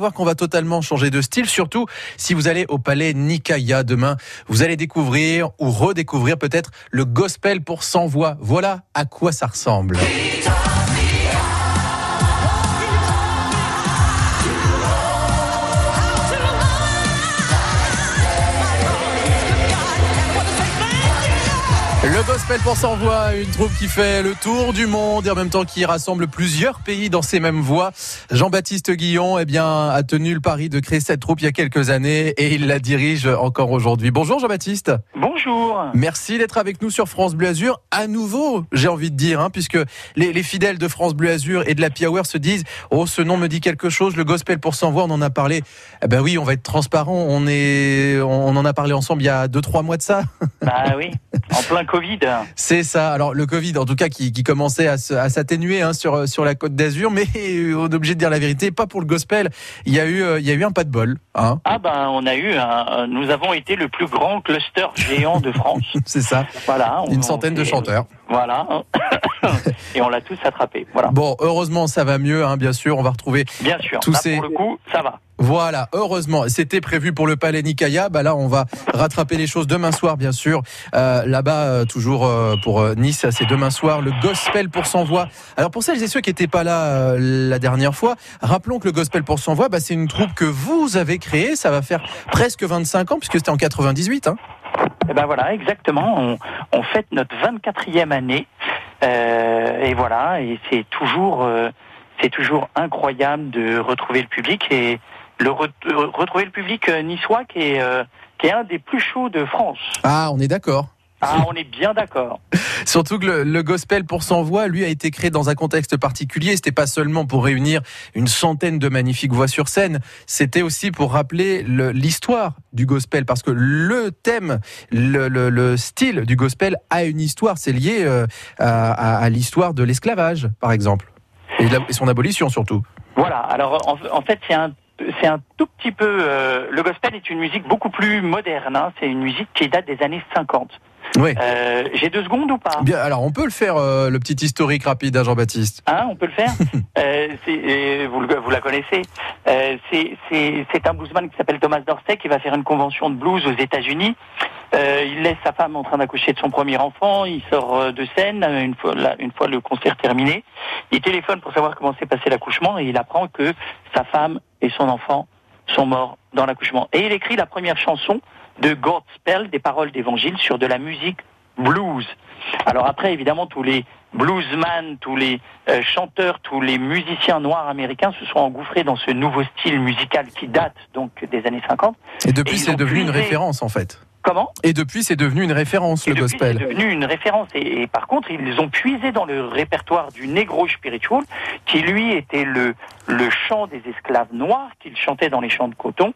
voir qu'on va totalement changer de style, surtout si vous allez au palais Nikaya demain. Vous allez découvrir ou redécouvrir peut-être le gospel pour 100 voix. Voilà à quoi ça ressemble. Gospel pour 100 voix, une troupe qui fait le tour du monde et en même temps qui rassemble plusieurs pays dans ces mêmes voix. Jean-Baptiste Guillon eh bien, a tenu le pari de créer cette troupe il y a quelques années et il la dirige encore aujourd'hui. Bonjour Jean-Baptiste. Bonjour. Merci d'être avec nous sur France Bleu Azur. À nouveau, j'ai envie de dire, hein, puisque les, les, fidèles de France Bleu Azur et de la Hour se disent Oh, ce nom me dit quelque chose, le gospel pour 100 voix, on en a parlé. Eh ben oui, on va être transparent. On, est, on en a parlé ensemble il y a 2-3 mois de ça. Bah oui, en plein Covid. C'est ça. Alors le Covid, en tout cas, qui, qui commençait à s'atténuer hein, sur sur la Côte d'Azur, mais on est obligé de dire la vérité, pas pour le gospel. Il y a eu il y a eu un pas de bol. Hein. Ah ben on a eu, un, nous avons été le plus grand cluster géant de France. C'est ça. Voilà. On, Une centaine de chanteurs. Voilà. Et on l'a tous attrapé. Voilà. Bon, heureusement, ça va mieux, hein, bien sûr. On va retrouver. Bien sûr. Tous là, ces... pour le coup, ça va. Voilà, heureusement. C'était prévu pour le Palais Nikaya. Bah là, on va rattraper les choses demain soir, bien sûr. Euh, Là-bas, euh, toujours euh, pour Nice, c'est demain soir. Le Gospel pour 100 voix. Alors pour celles et ceux qui n'étaient pas là la dernière fois, rappelons que le Gospel pour 100 voix, bah, c'est une troupe que vous avez créée. Ça va faire presque 25 ans, puisque c'était en 98. Hein. Et ben voilà, exactement. On, on fête notre 24e année. Et voilà, et c'est toujours, c'est toujours incroyable de retrouver le public et le re retrouver le public niçois qui est, euh, qui est un des plus chauds de France. Ah, on est d'accord. Ah, on est bien d'accord. Surtout que le, le, gospel pour 100 voix, lui, a été créé dans un contexte particulier. C'était pas seulement pour réunir une centaine de magnifiques voix sur scène. C'était aussi pour rappeler l'histoire du gospel, parce que le thème, le, le, le, style du gospel a une histoire. C'est lié euh, à, à, à l'histoire de l'esclavage, par exemple, et, la, et, son abolition surtout. Voilà. Alors, en, en fait, c'est un c'est un tout petit peu. Euh, le gospel est une musique beaucoup plus moderne. Hein. C'est une musique qui date des années 50. Oui. Euh, J'ai deux secondes ou pas? Bien, alors on peut le faire, euh, le petit historique rapide à Jean-Baptiste. Hein, on peut le faire? Euh, vous, vous, la connaissez. Euh, c'est un bluesman qui s'appelle Thomas Dorsey qui va faire une convention de blues aux États-Unis. Euh, il laisse sa femme en train d'accoucher de son premier enfant. Il sort de scène une fois, la, une fois le concert terminé. Il téléphone pour savoir comment s'est passé l'accouchement et il apprend que sa femme et son enfant sont morts dans l'accouchement. Et il écrit la première chanson de Godspell, des paroles d'évangile sur de la musique blues. Alors après, évidemment, tous les bluesman, tous les euh, chanteurs, tous les musiciens noirs américains se sont engouffrés dans ce nouveau style musical qui date donc des années 50. Et depuis, c'est devenu puisé... une référence en fait. Comment? Et depuis, c'est devenu une référence, et le gospel. C'est devenu une référence. Et, et, par contre, ils ont puisé dans le répertoire du Negro Spiritual, qui lui était le, le chant des esclaves noirs qu'ils chantaient dans les champs de coton,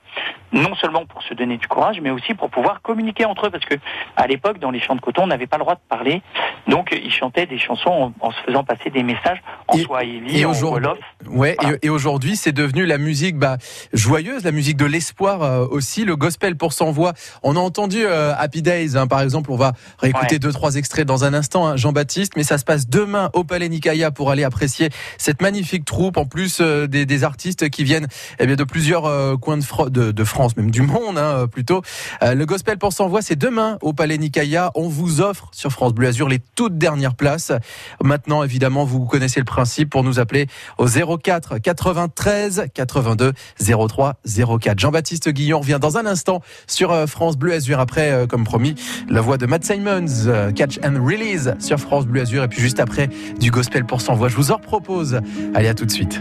non seulement pour se donner du courage, mais aussi pour pouvoir communiquer entre eux, parce que à l'époque, dans les champs de coton, on n'avait pas le droit de parler, donc ils chantaient des chansons en, en se faisant passer des messages en et, swahili, en wolof. Ouais, voilà. et, et aujourd'hui, c'est devenu la musique bah, joyeuse, la musique de l'espoir euh, aussi, le gospel pour sans voix. On a entendu euh, Happy Days, hein, par exemple, on va réécouter ouais. deux trois extraits dans un instant, hein, Jean-Baptiste, mais ça se passe demain au Palais Nikaya pour aller apprécier cette magnifique troupe, en plus euh, des, des, artistes qui viennent eh bien, de plusieurs euh, coins de, France, même du monde hein, plutôt. Euh, le Gospel pour 100 voix, c'est demain au Palais Nikaya. On vous offre sur France Bleu Azur les toutes dernières places. Maintenant, évidemment, vous connaissez le principe pour nous appeler au 04 93 82 03 04. Jean-Baptiste Guillon revient dans un instant sur euh, France Bleu Azur. Après, comme promis, la voix de Matt Simons, Catch and Release sur France Bleu Azur. Et puis juste après, du Gospel pour 100 voix. Je vous en propose. Allez, à tout de suite.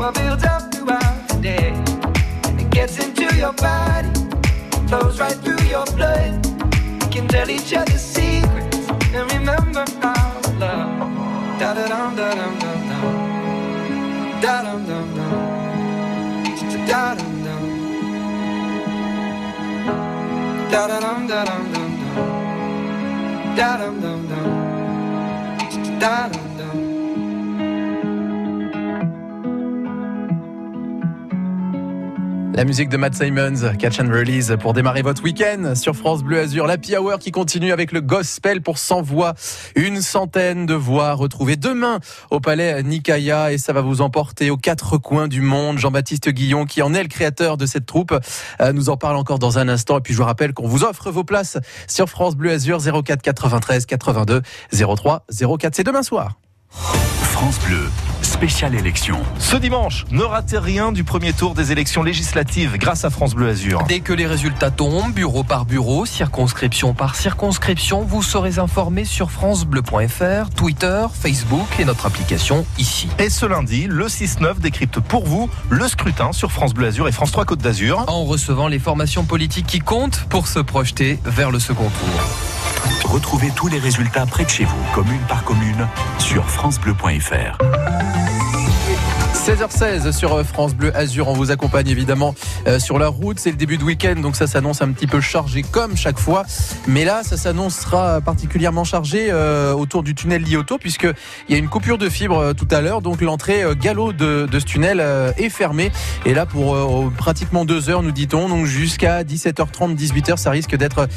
what builds up throughout the day. And it gets into your body, flows right through your blood. We can tell each other secrets and remember our love. Da da dum da dum dum dum. Da dum dum dum. Da dum dum. Da da dum da dum dum dum. Da dum dum dum. Da dum. La musique de Matt Simons, Catch and Release pour démarrer votre week-end sur France Bleu Azur. La Hour qui continue avec le gospel pour 100 voix. Une centaine de voix retrouvées demain au palais Nikaya et ça va vous emporter aux quatre coins du monde. Jean-Baptiste Guillon qui en est le créateur de cette troupe euh, nous en parle encore dans un instant. Et puis je vous rappelle qu'on vous offre vos places sur France Bleu Azur 04 93 82 03 04. C'est demain soir. France Bleu, spéciale élection. Ce dimanche, ne ratez rien du premier tour des élections législatives grâce à France Bleu Azur. Dès que les résultats tombent, bureau par bureau, circonscription par circonscription, vous serez informé sur francebleu.fr, Twitter, Facebook et notre application ici. Et ce lundi, le 6-9 décrypte pour vous le scrutin sur France Bleu Azur et France 3 Côte d'Azur. En recevant les formations politiques qui comptent pour se projeter vers le second tour. Retrouvez tous les résultats près de chez vous, commune par commune, sur francebleu.fr. 16h16 sur France Bleu Azur. On vous accompagne évidemment euh, sur la route. C'est le début de week-end, donc ça s'annonce un petit peu chargé comme chaque fois. Mais là, ça s'annoncera particulièrement chargé euh, autour du tunnel Lioto, puisqu'il y a une coupure de fibre euh, tout à l'heure. Donc l'entrée euh, galop de, ce tunnel euh, est fermée. Et là, pour euh, pratiquement deux heures, nous dit-on. Donc jusqu'à 17h30, 18h, ça risque d'être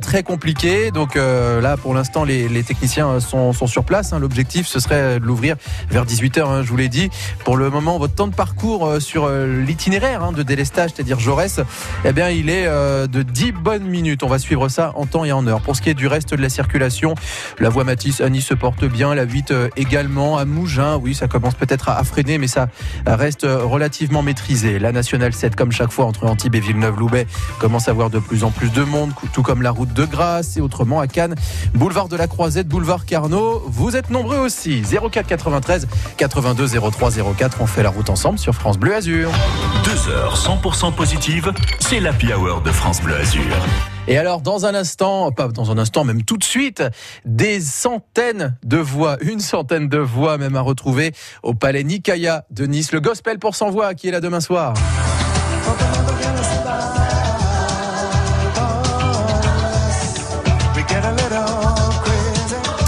très compliqué. Donc là, pour l'instant, les, techniciens sont, sont sur place. Hein. L'objectif, ce serait de l'ouvrir vers 18h, hein, je vous l'ai dit. Pour le moment, votre temps de parcours euh, sur euh, l'itinéraire hein, de délestage, c'est-à-dire Jaurès, eh bien, il est euh, de 10 bonnes minutes. On va suivre ça en temps et en heure. Pour ce qui est du reste de la circulation, la voie Matisse Nice se porte bien, la 8 également à Mougins. Oui, ça commence peut-être à freiner, mais ça reste relativement maîtrisé. La nationale 7, comme chaque fois, entre Antibes et Villeneuve-Loubet, commence à avoir de plus en plus de monde, tout comme la route de Grasse et autrement à Cannes, boulevard de la Croisette, boulevard Carnot. Vous êtes nombreux aussi. 04 93 82 03 04. On fait la route ensemble sur France Bleu Azur. Deux heures 100% positives, c'est l'Happy Hour de France Bleu Azur. Et alors, dans un instant, pas dans un instant, même tout de suite, des centaines de voix, une centaine de voix même à retrouver au palais Nikaya de Nice. Le gospel pour 100 voix qui est là demain soir.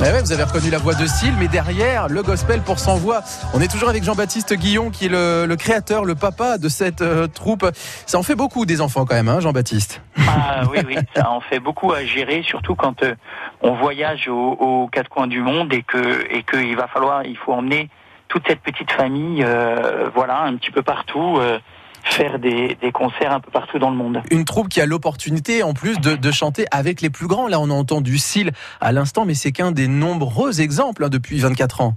Eh ouais, vous avez reconnu la voix de Syl, mais derrière, le gospel pour 100 voix. On est toujours avec Jean-Baptiste Guillon, qui est le, le, créateur, le papa de cette euh, troupe. Ça en fait beaucoup des enfants quand même, hein, Jean-Baptiste Ah oui, oui, ça en fait beaucoup à gérer, surtout quand euh, on voyage aux, aux, quatre coins du monde et que et qu'il va falloir, il faut emmener toute cette petite famille, euh, voilà, un petit peu partout. Faire des, des, concerts un peu partout dans le monde. Une troupe qui a l'opportunité en plus de, de, chanter avec les plus grands. Là, on a entendu Syl à l'instant, mais c'est qu'un des nombreux exemples hein, depuis 24 ans.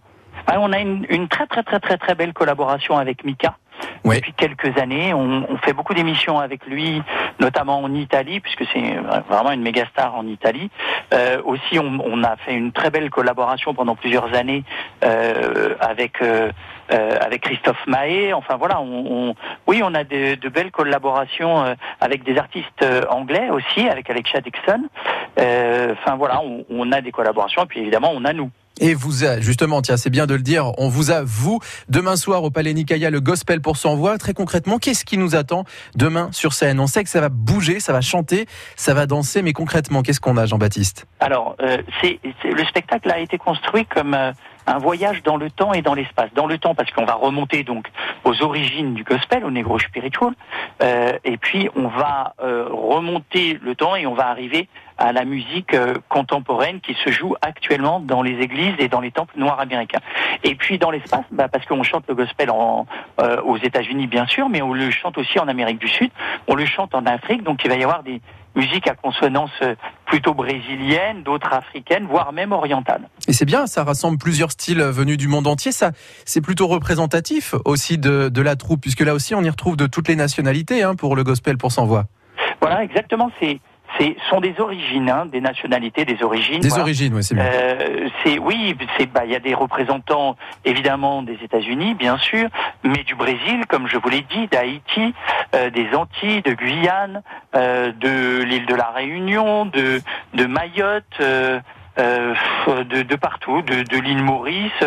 Ah, on a une, une, très très très très très belle collaboration avec Mika. Oui. Depuis quelques années, on, on fait beaucoup d'émissions avec lui, notamment en Italie, puisque c'est vraiment une méga star en Italie. Euh, aussi, on, on, a fait une très belle collaboration pendant plusieurs années euh, avec euh, avec Christophe Mahé. Enfin voilà, on, oui, on a de, de belles collaborations euh, avec des artistes euh, anglais aussi, avec Alexa Dixon. Euh, enfin voilà, on, on a des collaborations, et puis évidemment, on a nous. Et vous a, justement, tiens, c'est bien de le dire, on vous a, vous, demain soir au Palais Nicaïa, le gospel pour son voix. Très concrètement, qu'est-ce qui nous attend demain sur scène? On sait que ça va bouger, ça va chanter, ça va danser, mais concrètement, qu'est-ce qu'on a, Jean-Baptiste? Alors, euh, c'est, le spectacle a été construit comme euh, un voyage dans le temps et dans l'espace. Dans le temps, parce qu'on va remonter donc aux origines du gospel, au Negro Spiritual, euh, et puis on va euh, remonter le temps et on va arriver à la musique euh, contemporaine qui se joue actuellement dans les églises et dans les temples noirs américains. Et puis dans l'espace, bah, parce qu'on chante le gospel en, euh, aux États-Unis bien sûr, mais on le chante aussi en Amérique du Sud, on le chante en Afrique, donc il va y avoir des musiques à consonance plutôt brésilienne, d'autres africaines, voire même orientales. Et c'est bien, ça rassemble plusieurs styles venus du monde entier. Ça, c'est plutôt représentatif aussi de, de, la troupe, puisque là aussi on y retrouve de toutes les nationalités hein, pour le gospel pour sans voix. Voilà, exactement. C'est sont des origines, hein, des nationalités, des origines. Des voilà. origines, oui, c'est bien. Euh, c'est oui, c'est bah il y a des représentants évidemment des États-Unis, bien sûr, mais du Brésil, comme je vous l'ai dit, d'Haïti, euh, des Antilles, de Guyane, euh, de l'île de la Réunion, de de Mayotte. Euh, de, de, partout, de, de l'île Maurice,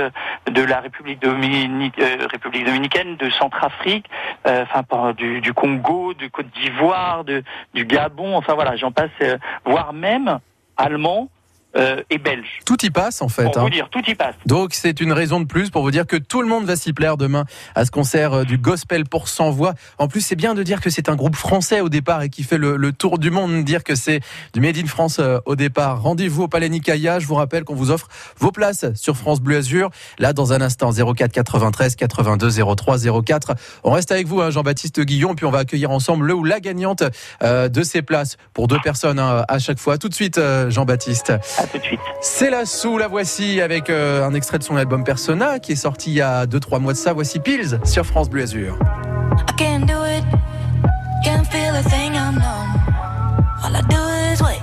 de la République, Dominique, euh, République dominicaine, de Centrafrique, euh, enfin du, du, Congo, de Côte d'Ivoire, du Gabon, enfin voilà, j'en passe, euh, voire même allemand. Euh, et belge. Tout y passe en fait. Pour hein. vous dire, tout y passe. Donc c'est une raison de plus pour vous dire que tout le monde va s'y plaire demain à ce concert du gospel pour 100 voix. En plus, c'est bien de dire que c'est un groupe français au départ et qui fait le, le tour du monde, dire que c'est du Made in France euh, au départ. Rendez-vous au Palais Nicaïa. Je vous rappelle qu'on vous offre vos places sur France Bleu Azur. Là, dans un instant, 04 93 82 03 04. On reste avec vous, hein, Jean-Baptiste Guillon, puis on va accueillir ensemble le ou la gagnante euh, de ces places pour deux personnes hein, à chaque fois. Tout de suite, euh, Jean-Baptiste. À tout de suite. C'est la sous, la voici avec euh, un extrait de son album Persona qui est sorti il y a 2-3 mois de ça. Voici Pills sur France Bleu Azur. I can't do it, can't feel a thing I'm numb. All I do is wait.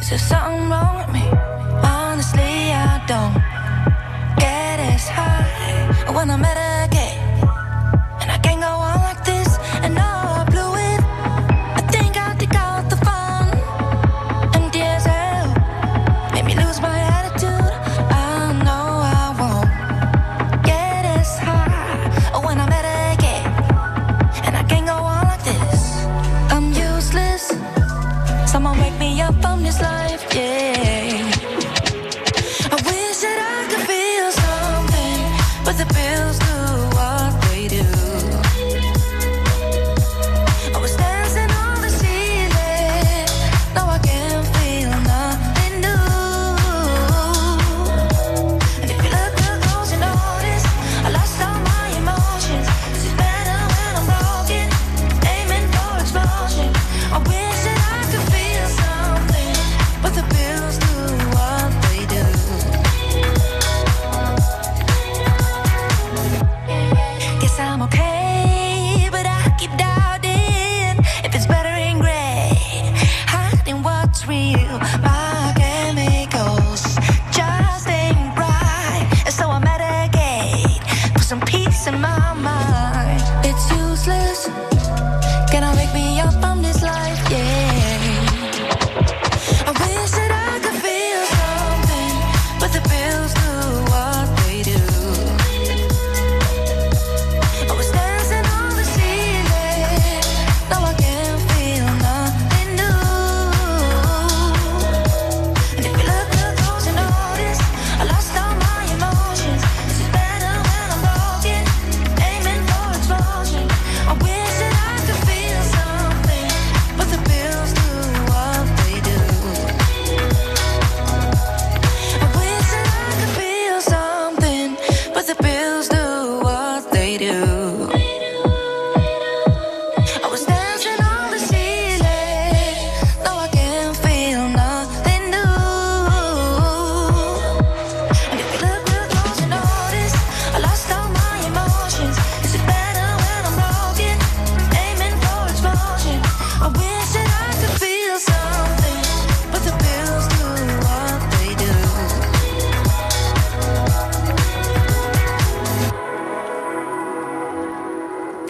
Is there something wrong with me? Honestly, I don't get as high when I'm at a mind. It's useless. Gonna wake me up, on this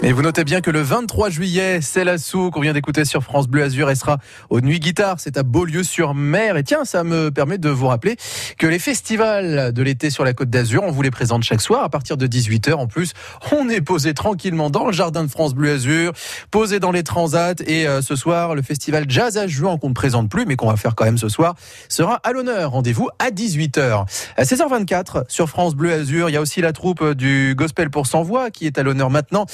Et vous notez bien que le 23 juillet, c'est la sou qu'on vient d'écouter sur France Bleu Azur. Elle sera au Nuit Guitare. C'est à Beaulieu-sur-Mer. Et tiens, ça me permet de vous rappeler que les festivals de l'été sur la Côte d'Azur, on vous les présente chaque soir à partir de 18h. En plus, on est posé tranquillement dans le jardin de France Bleu Azur, posé dans les transats. Et euh, ce soir, le festival Jazz à Juin, qu'on ne présente plus, mais qu'on va faire quand même ce soir, sera à l'honneur. Rendez-vous à 18h. À 16h24 sur France Bleu Azur, il y a aussi la troupe du Gospel pour sans voix qui est à l'honneur maintenant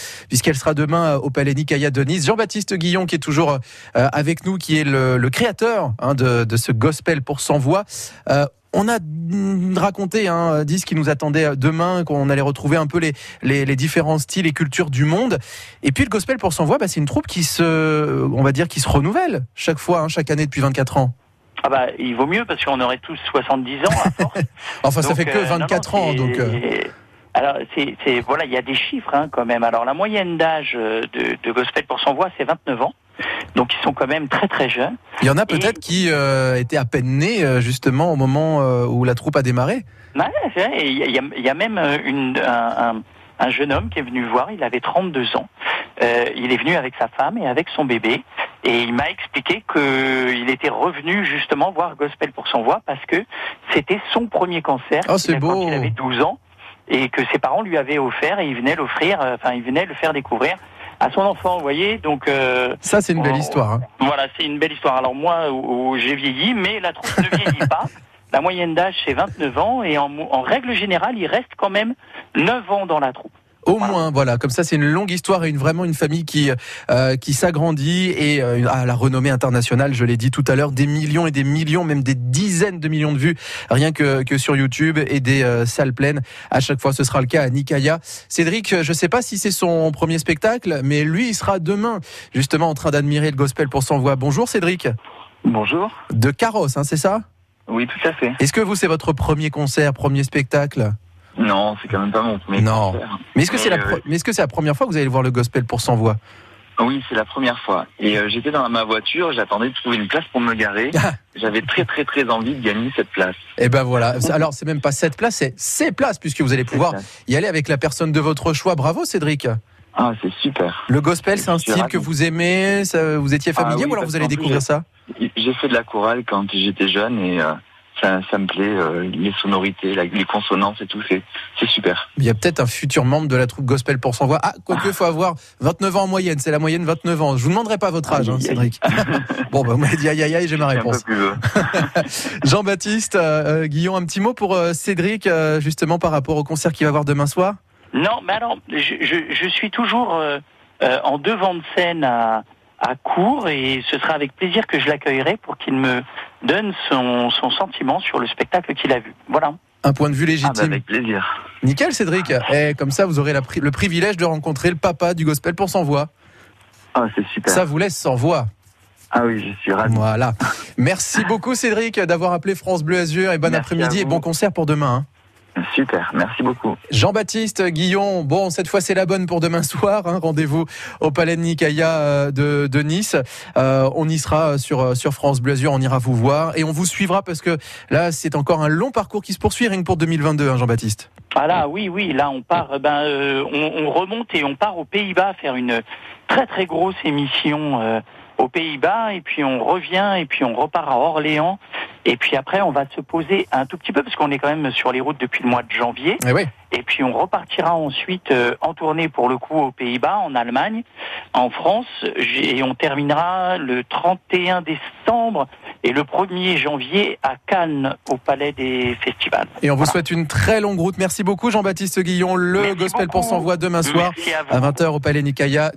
puisqu'elle sera demain au Palais Nicaïa de Nice. Jean-Baptiste Guillon, qui est toujours euh, avec nous, qui est le, le créateur hein, de, de, ce gospel pour sans voix. Euh, on a raconté, hein, dit ce qui nous attendait demain, qu'on allait retrouver un peu les, les, les, différents styles et cultures du monde. Et puis le gospel pour sans voix, bah, c'est une troupe qui se, on va dire, qui se renouvelle chaque fois, hein, chaque année depuis 24 ans. Ah bah, il vaut mieux parce qu'on aurait tous 70 ans à force. enfin, ça donc, fait que 24 euh, non, non, ans, donc. Euh... Alors, c'est, voilà, il y a des chiffres hein, quand même. Alors, la moyenne d'âge de, de Gospel pour son voix, c'est 29 ans. Donc, ils sont quand même très très jeunes. Il y en a peut-être Et... qui euh, étaient à peine nés justement au moment euh, où la troupe a démarré. Ouais, vrai. Il y, a, il y a même une, un, un, un, jeune homme qui est venu voir. Il avait 32 ans. Euh, il est venu avec sa femme et avec son bébé. Et il m'a expliqué qu'il était revenu justement voir Gospel pour son voix parce que c'était son premier concert. Oh, c'est beau. Quand il avait 12 ans et que ses parents lui avaient offert et il venait l'offrir, enfin il venait le faire découvrir à son enfant, vous voyez. Donc euh, ça c'est une belle on, histoire. Hein. Voilà, c'est une belle histoire. Alors moi, où, où j'ai vieilli, mais la troupe ne vieillit pas. La moyenne d'âge c'est 29 ans et en, en règle générale, il reste quand même 9 ans dans la troupe. Au moins, voilà. Comme ça, c'est une longue histoire et une, vraiment une famille qui euh, qui s'agrandit et euh, à la renommée internationale. Je l'ai dit tout à l'heure, des millions et des millions, même des dizaines de millions de vues, rien que que sur YouTube et des euh, salles pleines. À chaque fois, ce sera le cas à Nikaya. Cédric, je sais pas si c'est son premier spectacle, mais lui, il sera demain justement en train d'admirer le gospel pour son voix. Bonjour, Cédric. Bonjour. De Carrosse, hein, c'est ça? Oui, tout à fait. Est-ce que vous, c'est votre premier concert, premier spectacle? Non, c'est quand même pas mon premier non. concert. Mais est-ce que c'est la, mais est-ce que c'est la première fois que vous allez voir le gospel pour sans voix? Oui, c'est la première fois. Et euh, j'étais dans ma voiture, j'attendais de trouver une place pour me garer. J'avais très très très envie de gagner cette place. Et ben voilà. Alors c'est même pas cette place, c'est ces places puisque vous allez pouvoir y aller avec la personne de votre choix. Bravo, Cédric. Ah, c'est super. Le gospel, c'est un style ravi. que vous aimez. Ça, vous étiez familier ah, oui, ou alors vous allez découvrir ça? J'ai fait de la chorale quand j'étais jeune et. Euh ça, ça, me plaît, euh, les sonorités, la, les consonances et tout, c'est, c'est super. Il y a peut-être un futur membre de la troupe Gospel pour son voix. Ah, quoique, il faut avoir 29 ans en moyenne, c'est la moyenne 29 ans. Je vous demanderai pas votre âge, hein, Cédric. bon, bah, vous m'avez dit aïe aïe aïe, j'ai ma réponse. Jean-Baptiste, euh, Guillaume, un petit mot pour euh, Cédric, euh, justement par rapport au concert qu'il va avoir demain soir? Non, mais alors, je, je, je suis toujours euh, en devant de scène à à court et ce sera avec plaisir que je l'accueillerai pour qu'il me donne son, son sentiment sur le spectacle qu'il a vu. Voilà. Un point de vue légitime. Ah bah avec plaisir. Nickel, Cédric. Et comme ça, vous aurez la, le privilège de rencontrer le papa du gospel pour sans voix. Ah, c'est super. Ça vous laisse sans voix. Ah oui, je suis ravi. Voilà. Merci beaucoup, Cédric, d'avoir appelé France Bleu Azur et bon après-midi et bon concert pour demain. Hein. Super, merci beaucoup. Jean-Baptiste Guillon, bon, cette fois c'est la bonne pour demain soir. Hein, Rendez-vous au Palais de Nicaïa de, de Nice. Euh, on y sera sur, sur France Bleu Azur, on ira vous voir et on vous suivra parce que là c'est encore un long parcours qui se poursuit rien que pour 2022, hein, Jean-Baptiste. Ah là, oui, oui, là on part, ben, euh, on, on, remonte et on part aux Pays-Bas faire une très très grosse émission. Euh, aux Pays-Bas et puis on revient et puis on repart à Orléans et puis après on va se poser un tout petit peu parce qu'on est quand même sur les routes depuis le mois de janvier et, oui. et puis on repartira ensuite euh, en tournée pour le coup aux Pays-Bas, en Allemagne, en France et on terminera le 31 décembre et le 1er janvier à Cannes au Palais des Festivals. Et on vous voilà. souhaite une très longue route. Merci beaucoup Jean-Baptiste Guillon, le Merci Gospel beaucoup. pour s'envoi demain soir à, à 20h au Palais Nicaïa.